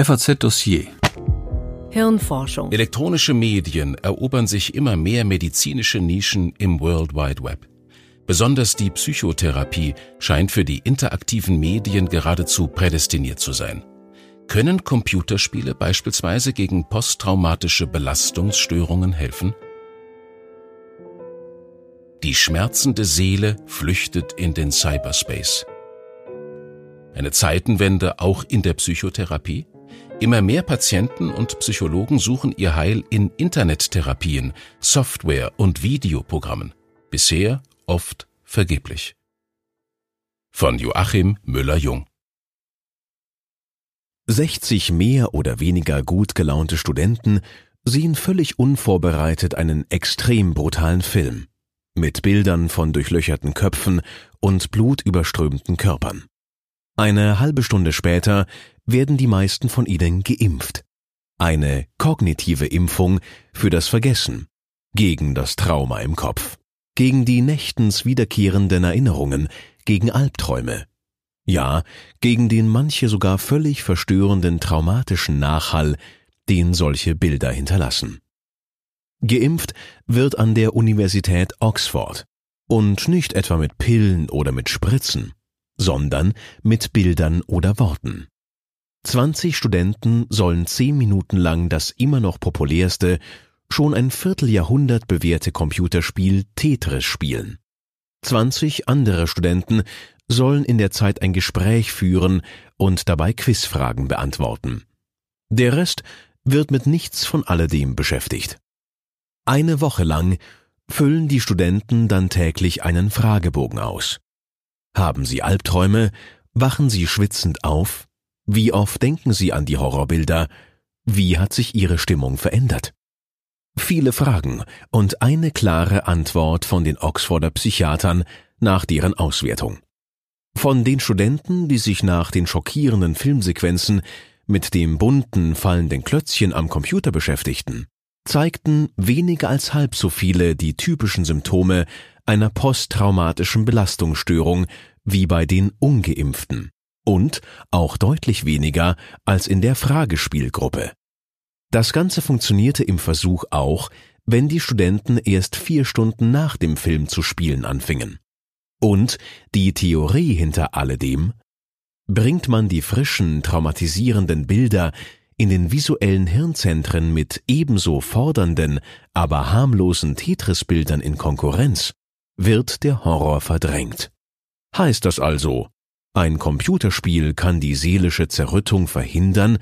FAZ Dossier Hirnforschung. Elektronische Medien erobern sich immer mehr medizinische Nischen im World Wide Web. Besonders die Psychotherapie scheint für die interaktiven Medien geradezu prädestiniert zu sein. Können Computerspiele beispielsweise gegen posttraumatische Belastungsstörungen helfen? Die schmerzende Seele flüchtet in den Cyberspace. Eine Zeitenwende auch in der Psychotherapie? Immer mehr Patienten und Psychologen suchen ihr Heil in Internettherapien, Software und Videoprogrammen. Bisher oft vergeblich. Von Joachim Müller-Jung 60 mehr oder weniger gut gelaunte Studenten sehen völlig unvorbereitet einen extrem brutalen Film mit Bildern von durchlöcherten Köpfen und blutüberströmten Körpern. Eine halbe Stunde später werden die meisten von ihnen geimpft. Eine kognitive Impfung für das Vergessen, gegen das Trauma im Kopf, gegen die nächtens wiederkehrenden Erinnerungen, gegen Albträume. Ja, gegen den manche sogar völlig verstörenden traumatischen Nachhall, den solche Bilder hinterlassen. Geimpft wird an der Universität Oxford. Und nicht etwa mit Pillen oder mit Spritzen, sondern mit Bildern oder Worten. 20 Studenten sollen zehn Minuten lang das immer noch populärste, schon ein Vierteljahrhundert bewährte Computerspiel Tetris spielen. 20 andere Studenten sollen in der Zeit ein Gespräch führen und dabei Quizfragen beantworten. Der Rest wird mit nichts von alledem beschäftigt. Eine Woche lang füllen die Studenten dann täglich einen Fragebogen aus. Haben sie Albträume? Wachen sie schwitzend auf? Wie oft denken sie an die Horrorbilder? Wie hat sich ihre Stimmung verändert? Viele Fragen und eine klare Antwort von den Oxforder Psychiatern nach deren Auswertung. Von den Studenten, die sich nach den schockierenden Filmsequenzen mit dem bunten, fallenden Klötzchen am Computer beschäftigten, zeigten weniger als halb so viele die typischen Symptome einer posttraumatischen Belastungsstörung wie bei den ungeimpften und auch deutlich weniger als in der Fragespielgruppe. Das Ganze funktionierte im Versuch auch, wenn die Studenten erst vier Stunden nach dem Film zu spielen anfingen. Und die Theorie hinter alledem? Bringt man die frischen, traumatisierenden Bilder in den visuellen Hirnzentren mit ebenso fordernden, aber harmlosen Tetris-Bildern in Konkurrenz, wird der Horror verdrängt. Heißt das also, ein Computerspiel kann die seelische Zerrüttung verhindern,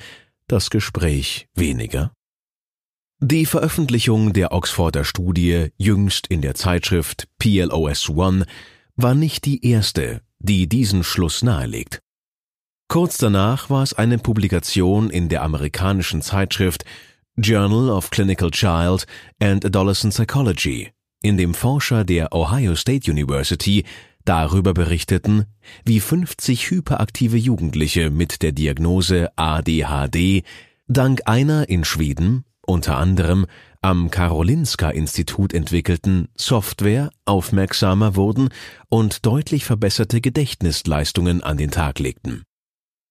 das Gespräch weniger? Die Veröffentlichung der Oxforder Studie jüngst in der Zeitschrift PLOS One war nicht die erste, die diesen Schluss nahelegt. Kurz danach war es eine Publikation in der amerikanischen Zeitschrift Journal of Clinical Child and Adolescent Psychology, in dem Forscher der Ohio State University darüber berichteten, wie 50 hyperaktive Jugendliche mit der Diagnose ADHD dank einer in Schweden, unter anderem am Karolinska Institut entwickelten Software aufmerksamer wurden und deutlich verbesserte Gedächtnisleistungen an den Tag legten.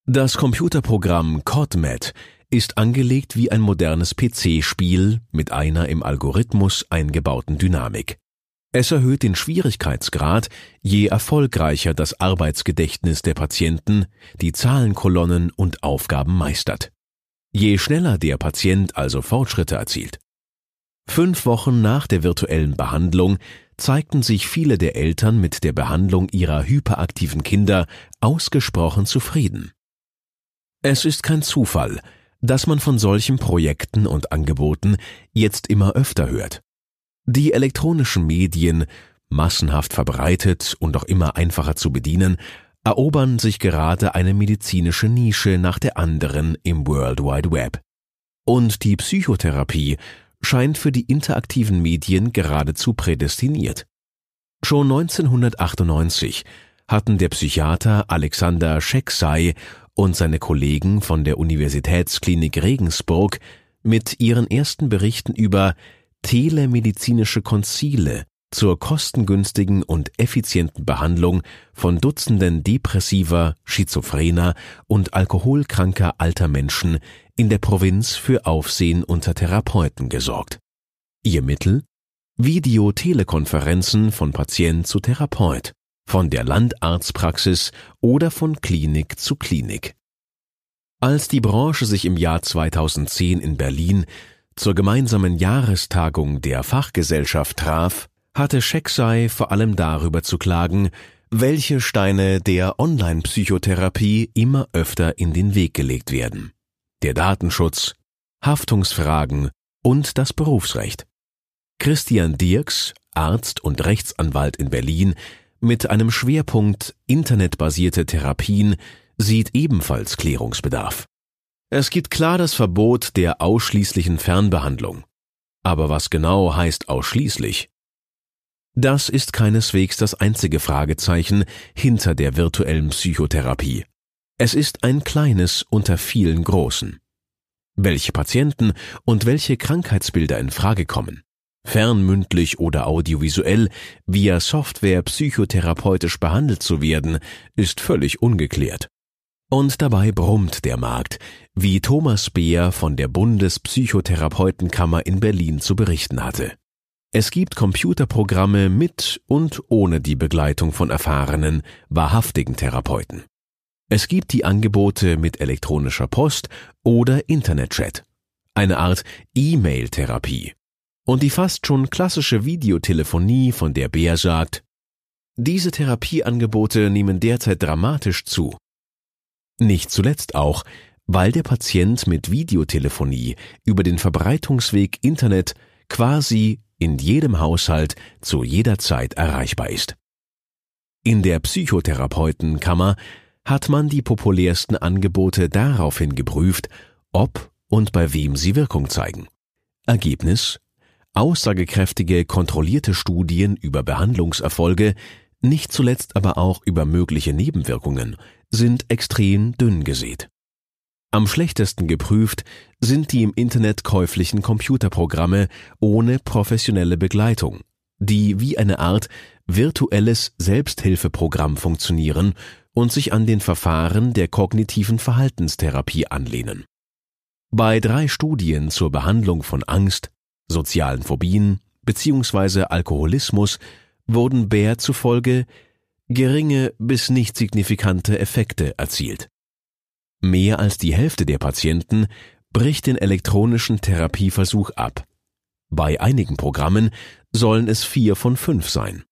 Das Computerprogramm CODMET ist angelegt wie ein modernes PC-Spiel mit einer im Algorithmus eingebauten Dynamik. Es erhöht den Schwierigkeitsgrad, je erfolgreicher das Arbeitsgedächtnis der Patienten die Zahlenkolonnen und Aufgaben meistert. Je schneller der Patient also Fortschritte erzielt. Fünf Wochen nach der virtuellen Behandlung zeigten sich viele der Eltern mit der Behandlung ihrer hyperaktiven Kinder ausgesprochen zufrieden. Es ist kein Zufall, dass man von solchen Projekten und Angeboten jetzt immer öfter hört. Die elektronischen Medien, massenhaft verbreitet und auch immer einfacher zu bedienen, erobern sich gerade eine medizinische Nische nach der anderen im World Wide Web. Und die Psychotherapie scheint für die interaktiven Medien geradezu prädestiniert. Schon 1998 hatten der Psychiater Alexander Schecksai und seine Kollegen von der Universitätsklinik Regensburg mit ihren ersten Berichten über telemedizinische Konzile zur kostengünstigen und effizienten Behandlung von Dutzenden depressiver, schizophrener und alkoholkranker alter Menschen in der Provinz für Aufsehen unter Therapeuten gesorgt. Ihr Mittel? Videotelekonferenzen von Patient zu Therapeut, von der Landarztpraxis oder von Klinik zu Klinik. Als die Branche sich im Jahr 2010 in Berlin zur gemeinsamen Jahrestagung der Fachgesellschaft traf, hatte Schecksai vor allem darüber zu klagen, welche Steine der Online-Psychotherapie immer öfter in den Weg gelegt werden. Der Datenschutz, Haftungsfragen und das Berufsrecht. Christian Dirks, Arzt und Rechtsanwalt in Berlin, mit einem Schwerpunkt internetbasierte Therapien, sieht ebenfalls Klärungsbedarf. Es gibt klar das Verbot der ausschließlichen Fernbehandlung. Aber was genau heißt ausschließlich? Das ist keineswegs das einzige Fragezeichen hinter der virtuellen Psychotherapie. Es ist ein kleines unter vielen großen. Welche Patienten und welche Krankheitsbilder in Frage kommen, fernmündlich oder audiovisuell via Software psychotherapeutisch behandelt zu werden, ist völlig ungeklärt. Und dabei brummt der Markt, wie Thomas Beer von der Bundespsychotherapeutenkammer in Berlin zu berichten hatte. Es gibt Computerprogramme mit und ohne die Begleitung von erfahrenen, wahrhaftigen Therapeuten. Es gibt die Angebote mit elektronischer Post oder Internetchat, eine Art E-Mail-Therapie. Und die fast schon klassische Videotelefonie, von der Beer sagt, diese Therapieangebote nehmen derzeit dramatisch zu. Nicht zuletzt auch, weil der Patient mit Videotelefonie über den Verbreitungsweg Internet quasi in jedem Haushalt zu jeder Zeit erreichbar ist. In der Psychotherapeutenkammer hat man die populärsten Angebote daraufhin geprüft, ob und bei wem sie Wirkung zeigen. Ergebnis aussagekräftige kontrollierte Studien über Behandlungserfolge, nicht zuletzt aber auch über mögliche Nebenwirkungen, sind extrem dünn gesät. Am schlechtesten geprüft sind die im Internet käuflichen Computerprogramme ohne professionelle Begleitung, die wie eine Art virtuelles Selbsthilfeprogramm funktionieren und sich an den Verfahren der kognitiven Verhaltenstherapie anlehnen. Bei drei Studien zur Behandlung von Angst, sozialen Phobien bzw. Alkoholismus wurden Bär zufolge geringe bis nicht signifikante Effekte erzielt. Mehr als die Hälfte der Patienten bricht den elektronischen Therapieversuch ab. Bei einigen Programmen sollen es vier von fünf sein.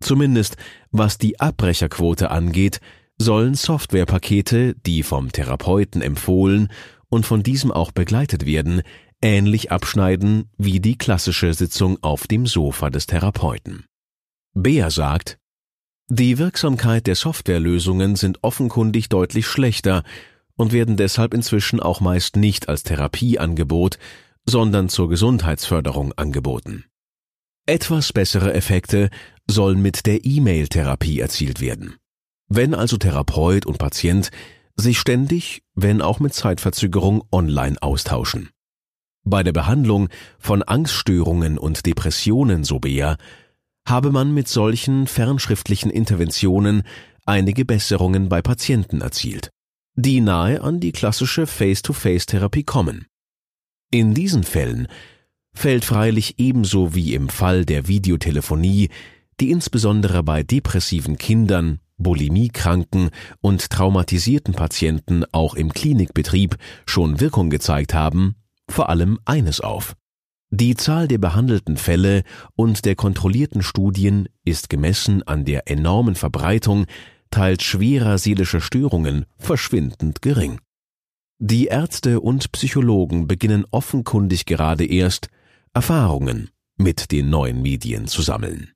Zumindest was die Abbrecherquote angeht, sollen Softwarepakete, die vom Therapeuten empfohlen und von diesem auch begleitet werden, ähnlich abschneiden wie die klassische Sitzung auf dem Sofa des Therapeuten. Bea sagt, die Wirksamkeit der Softwarelösungen sind offenkundig deutlich schlechter und werden deshalb inzwischen auch meist nicht als Therapieangebot, sondern zur Gesundheitsförderung angeboten. Etwas bessere Effekte sollen mit der E-Mail-Therapie erzielt werden. Wenn also Therapeut und Patient sich ständig, wenn auch mit Zeitverzögerung, online austauschen. Bei der Behandlung von Angststörungen und Depressionen, so Bea, habe man mit solchen fernschriftlichen Interventionen einige Besserungen bei Patienten erzielt, die nahe an die klassische Face-to-Face-Therapie kommen. In diesen Fällen fällt freilich ebenso wie im Fall der Videotelefonie, die insbesondere bei depressiven Kindern, Bulimiekranken und traumatisierten Patienten auch im Klinikbetrieb schon Wirkung gezeigt haben, vor allem eines auf. Die Zahl der behandelten Fälle und der kontrollierten Studien ist gemessen an der enormen Verbreitung teils schwerer seelischer Störungen verschwindend gering. Die Ärzte und Psychologen beginnen offenkundig gerade erst Erfahrungen mit den neuen Medien zu sammeln.